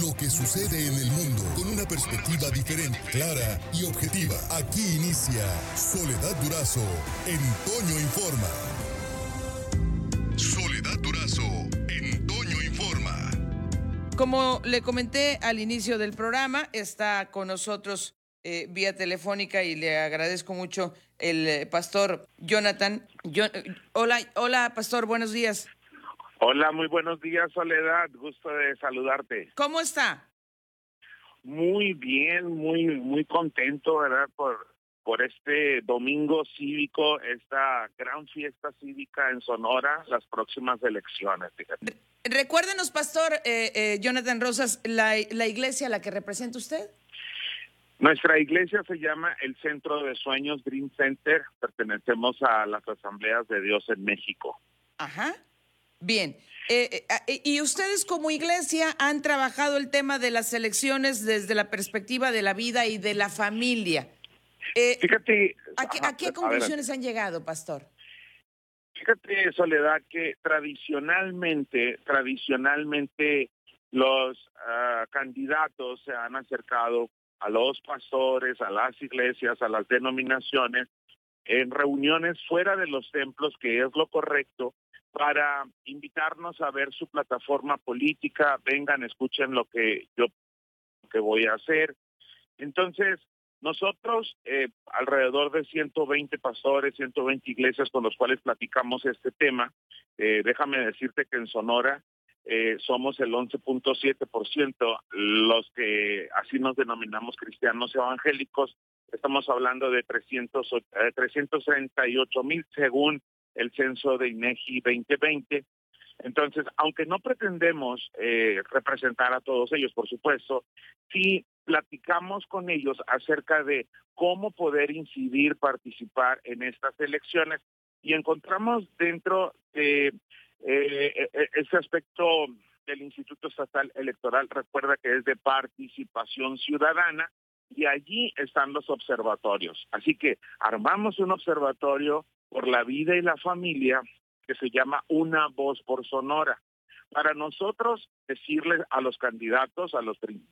lo que sucede en el mundo con una perspectiva diferente, clara y objetiva. Aquí inicia Soledad Durazo en Toño Informa. Soledad Durazo en Informa. Como le comenté al inicio del programa, está con nosotros eh, vía telefónica y le agradezco mucho el eh, pastor Jonathan. Yo- hola, hola, pastor, buenos días. Hola, muy buenos días, Soledad. Gusto de saludarte. ¿Cómo está? Muy bien, muy muy contento, ¿verdad? Por por este domingo cívico, esta gran fiesta cívica en Sonora, las próximas elecciones. Fíjate. Recuérdenos, pastor eh, eh, Jonathan Rosas, la, la iglesia a la que representa usted. Nuestra iglesia se llama el Centro de Sueños Dream Center. Pertenecemos a las Asambleas de Dios en México. Ajá. Bien. Eh, eh, ah, y ustedes como iglesia han trabajado el tema de las elecciones desde la perspectiva de la vida y de la familia. Eh, Fíjate. ¿a, qué, a qué conclusiones han llegado, pastor? Fíjate, Soledad, que tradicionalmente, tradicionalmente los ah, candidatos se han acercado a los pastores, a las iglesias, a las denominaciones, en reuniones fuera de los templos, que es lo correcto, para invitarnos a ver su plataforma política, vengan, escuchen lo que yo lo que voy a hacer. Entonces, nosotros, eh, alrededor de 120 pastores, 120 iglesias con los cuales platicamos este tema, eh, déjame decirte que en Sonora eh, somos el 11.7% los que así nos denominamos cristianos evangélicos. Estamos hablando de 300, o- eh, 338 mil según el censo de INEGI 2020. Entonces, aunque no pretendemos eh, representar a todos ellos, por supuesto, sí platicamos con ellos acerca de cómo poder incidir, participar en estas elecciones y encontramos dentro de eh, eh, ese aspecto del Instituto Estatal Electoral, recuerda que es de participación ciudadana y allí están los observatorios. Así que armamos un observatorio por la vida y la familia que se llama Una Voz por Sonora. Para nosotros decirles a los candidatos, a los tri-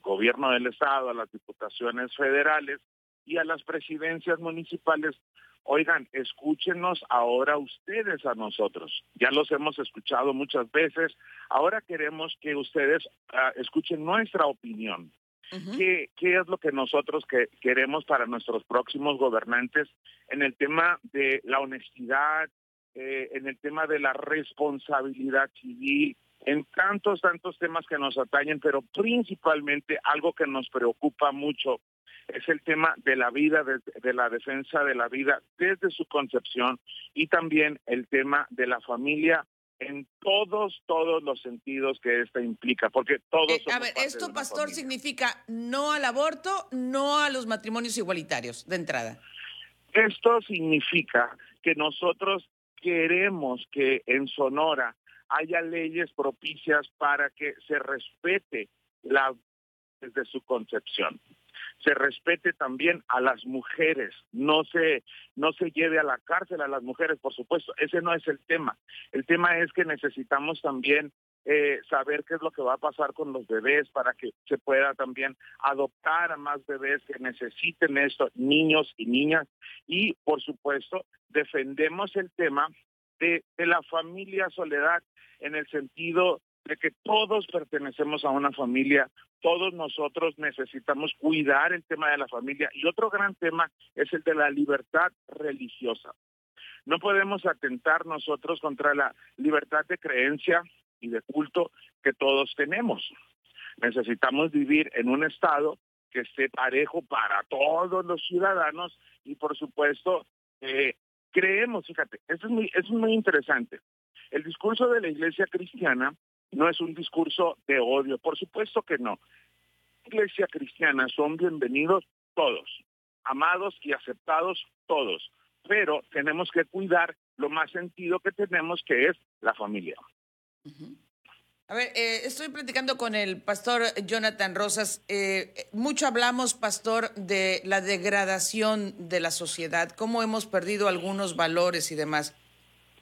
gobierno del estado, a las diputaciones federales y a las presidencias municipales, oigan, escúchenos ahora ustedes a nosotros. Ya los hemos escuchado muchas veces, ahora queremos que ustedes ah, escuchen nuestra opinión. ¿Qué, qué es lo que nosotros que queremos para nuestros próximos gobernantes en el tema de la honestidad, eh, en el tema de la responsabilidad civil, en tantos, tantos temas que nos atañen, pero principalmente algo que nos preocupa mucho es el tema de la vida, de la defensa de la vida desde su concepción y también el tema de la familia en todos, todos los sentidos que esta implica, porque todos... Eh, a ver, esto, pastor, familia. significa no al aborto, no a los matrimonios igualitarios, de entrada. Esto significa que nosotros queremos que en Sonora haya leyes propicias para que se respete la desde su concepción. Se respete también a las mujeres, no se no se lleve a la cárcel a las mujeres, por supuesto, ese no es el tema. El tema es que necesitamos también eh, saber qué es lo que va a pasar con los bebés para que se pueda también adoptar a más bebés que necesiten esto, niños y niñas. Y, por supuesto, defendemos el tema de, de la familia soledad en el sentido de que todos pertenecemos a una familia, todos nosotros necesitamos cuidar el tema de la familia. Y otro gran tema es el de la libertad religiosa. No podemos atentar nosotros contra la libertad de creencia y de culto que todos tenemos. Necesitamos vivir en un estado que esté parejo para todos los ciudadanos y por supuesto eh, creemos, fíjate, eso es muy, eso es muy interesante. El discurso de la iglesia cristiana no es un discurso de odio, por supuesto que no. Iglesia cristiana son bienvenidos todos, amados y aceptados todos, pero tenemos que cuidar lo más sentido que tenemos, que es la familia. A ver, eh, estoy platicando con el pastor Jonathan Rosas. Eh, mucho hablamos, pastor, de la degradación de la sociedad, cómo hemos perdido algunos valores y demás.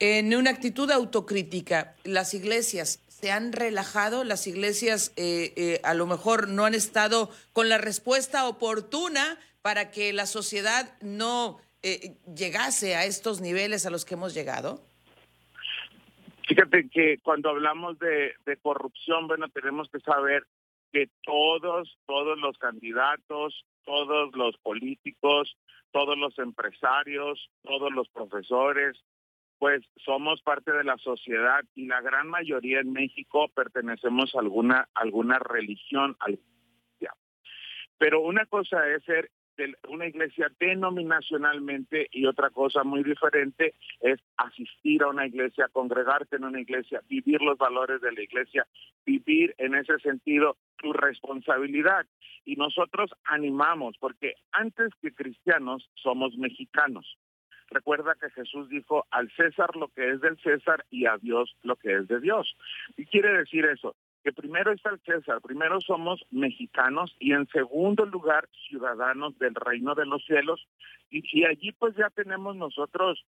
En una actitud autocrítica, las iglesias se han relajado, las iglesias eh, eh, a lo mejor no han estado con la respuesta oportuna para que la sociedad no eh, llegase a estos niveles a los que hemos llegado? Fíjate que cuando hablamos de, de corrupción, bueno, tenemos que saber que todos, todos los candidatos, todos los políticos, todos los empresarios, todos los profesores, pues somos parte de la sociedad y la gran mayoría en México pertenecemos a alguna alguna religión, pero una cosa es ser una iglesia denominacionalmente y otra cosa muy diferente es asistir a una iglesia, congregarte en una iglesia, vivir los valores de la iglesia, vivir en ese sentido tu responsabilidad. Y nosotros animamos, porque antes que cristianos somos mexicanos. Recuerda que Jesús dijo al César lo que es del César y a Dios lo que es de Dios. ¿Y quiere decir eso? que primero está el César, primero somos mexicanos y en segundo lugar ciudadanos del reino de los cielos y, allí pues ya tenemos nosotros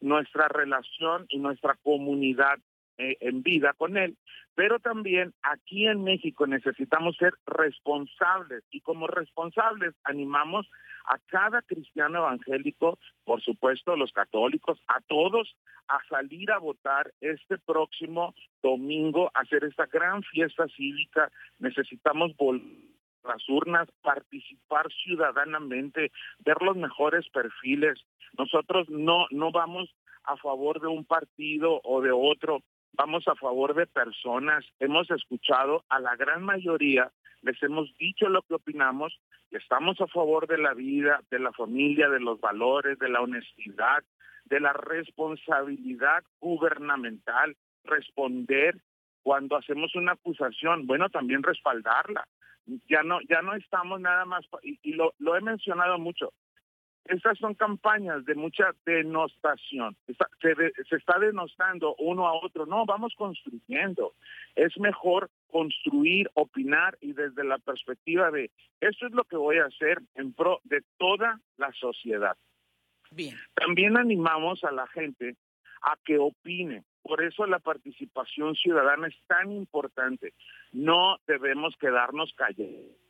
nuestra relación y nuestra comunidad eh, en vida con él, pero también aquí en México necesitamos ser responsables y como responsables animamos a cada cristiano evangélico, por supuesto los católicos, a todos a salir a votar este próximo domingo, a hacer esta gran fiesta cívica. Necesitamos volver las urnas, participar ciudadanamente, ver los mejores perfiles. Nosotros no no vamos a favor de un partido o de otro vamos a favor de personas, hemos escuchado a la gran mayoría, les hemos dicho lo que opinamos, estamos a favor de la vida, de la familia, de los valores, de la honestidad, de la responsabilidad gubernamental, responder cuando hacemos una acusación, bueno, también respaldarla. Ya no, ya no estamos nada más, y, lo he mencionado mucho, estas son campañas de mucha denostación. se, está denostando uno a otro. No, vamos construyendo. Es mejor construir, opinar y desde la perspectiva de esto es lo que voy a hacer en pro de toda la sociedad. Bien. También animamos a la gente a que opine. Por eso la participación ciudadana es tan importante. No debemos quedarnos callados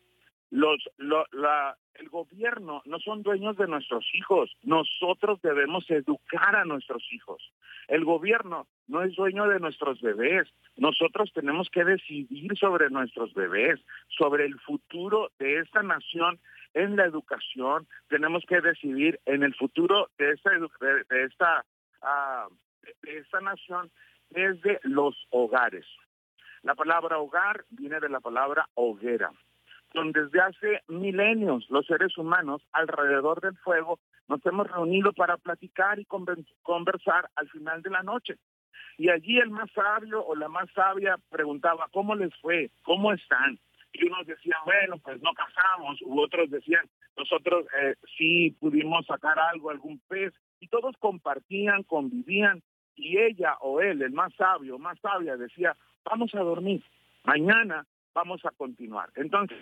los, la, el gobierno no son dueños de nuestros hijos. Nosotros debemos educar a nuestros hijos. El gobierno no es dueño de nuestros bebés. Nosotros tenemos que decidir sobre nuestros bebés, sobre el futuro de esta nación en la educación. Tenemos que decidir en el futuro de esta, de, esta, ah, de esta nación desde los hogares. La palabra hogar viene de la palabra hoguera donde desde hace milenios los seres humanos alrededor del fuego nos hemos reunido para platicar y conversar al final de la noche. Y allí el más sabio o la más sabia preguntaba, ¿cómo les fue? ¿Cómo están? Y unos decían, bueno, pues no casamos, u otros decían, nosotros eh, sí pudimos sacar algo, algún pez, y todos compartían, convivían, y ella o él, el más sabio, más sabia, decía, vamos a dormir, mañana vamos a continuar. Entonces,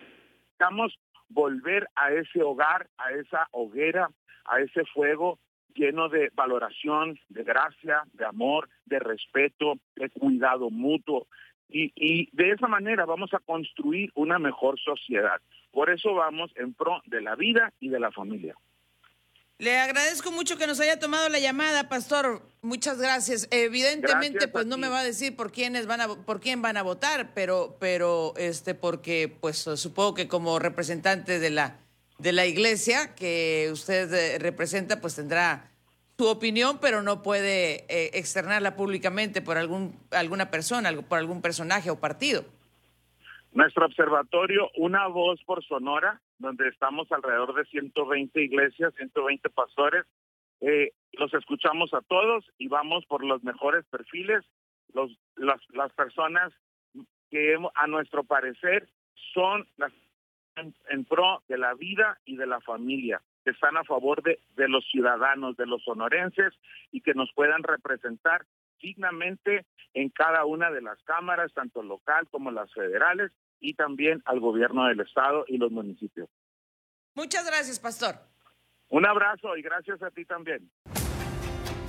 necesitamos volver a ese hogar, a esa hoguera, a ese fuego lleno de valoración, de gracia, de amor, de respeto, de cuidado mutuo. Y, y de esa manera vamos a construir una mejor sociedad. Por eso vamos en pro de la vida y de la familia. Le agradezco mucho que nos haya tomado la llamada, pastor. Muchas gracias. Evidentemente, pues no me va a decir por quiénes van a por quién van a votar, pero pero este porque pues supongo que como representante de la de la iglesia que usted eh, representa, pues tendrá su opinión, pero no puede eh, externarla públicamente por algún alguna persona, por algún personaje o partido. Nuestro observatorio, una voz por Sonora, donde estamos alrededor de 120 iglesias, 120 pastores. Eh, los escuchamos a todos y vamos por los mejores perfiles, los, las, las personas que a nuestro parecer son las en, pro de la vida y de la familia, que están a favor de, de los ciudadanos, de los sonorenses y que nos puedan representar dignamente en cada una de las cámaras, tanto local como las federales, y también al gobierno del estado y los municipios. Muchas gracias, pastor. Un abrazo y gracias a ti también.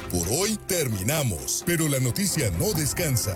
Por hoy terminamos, pero la noticia no descansa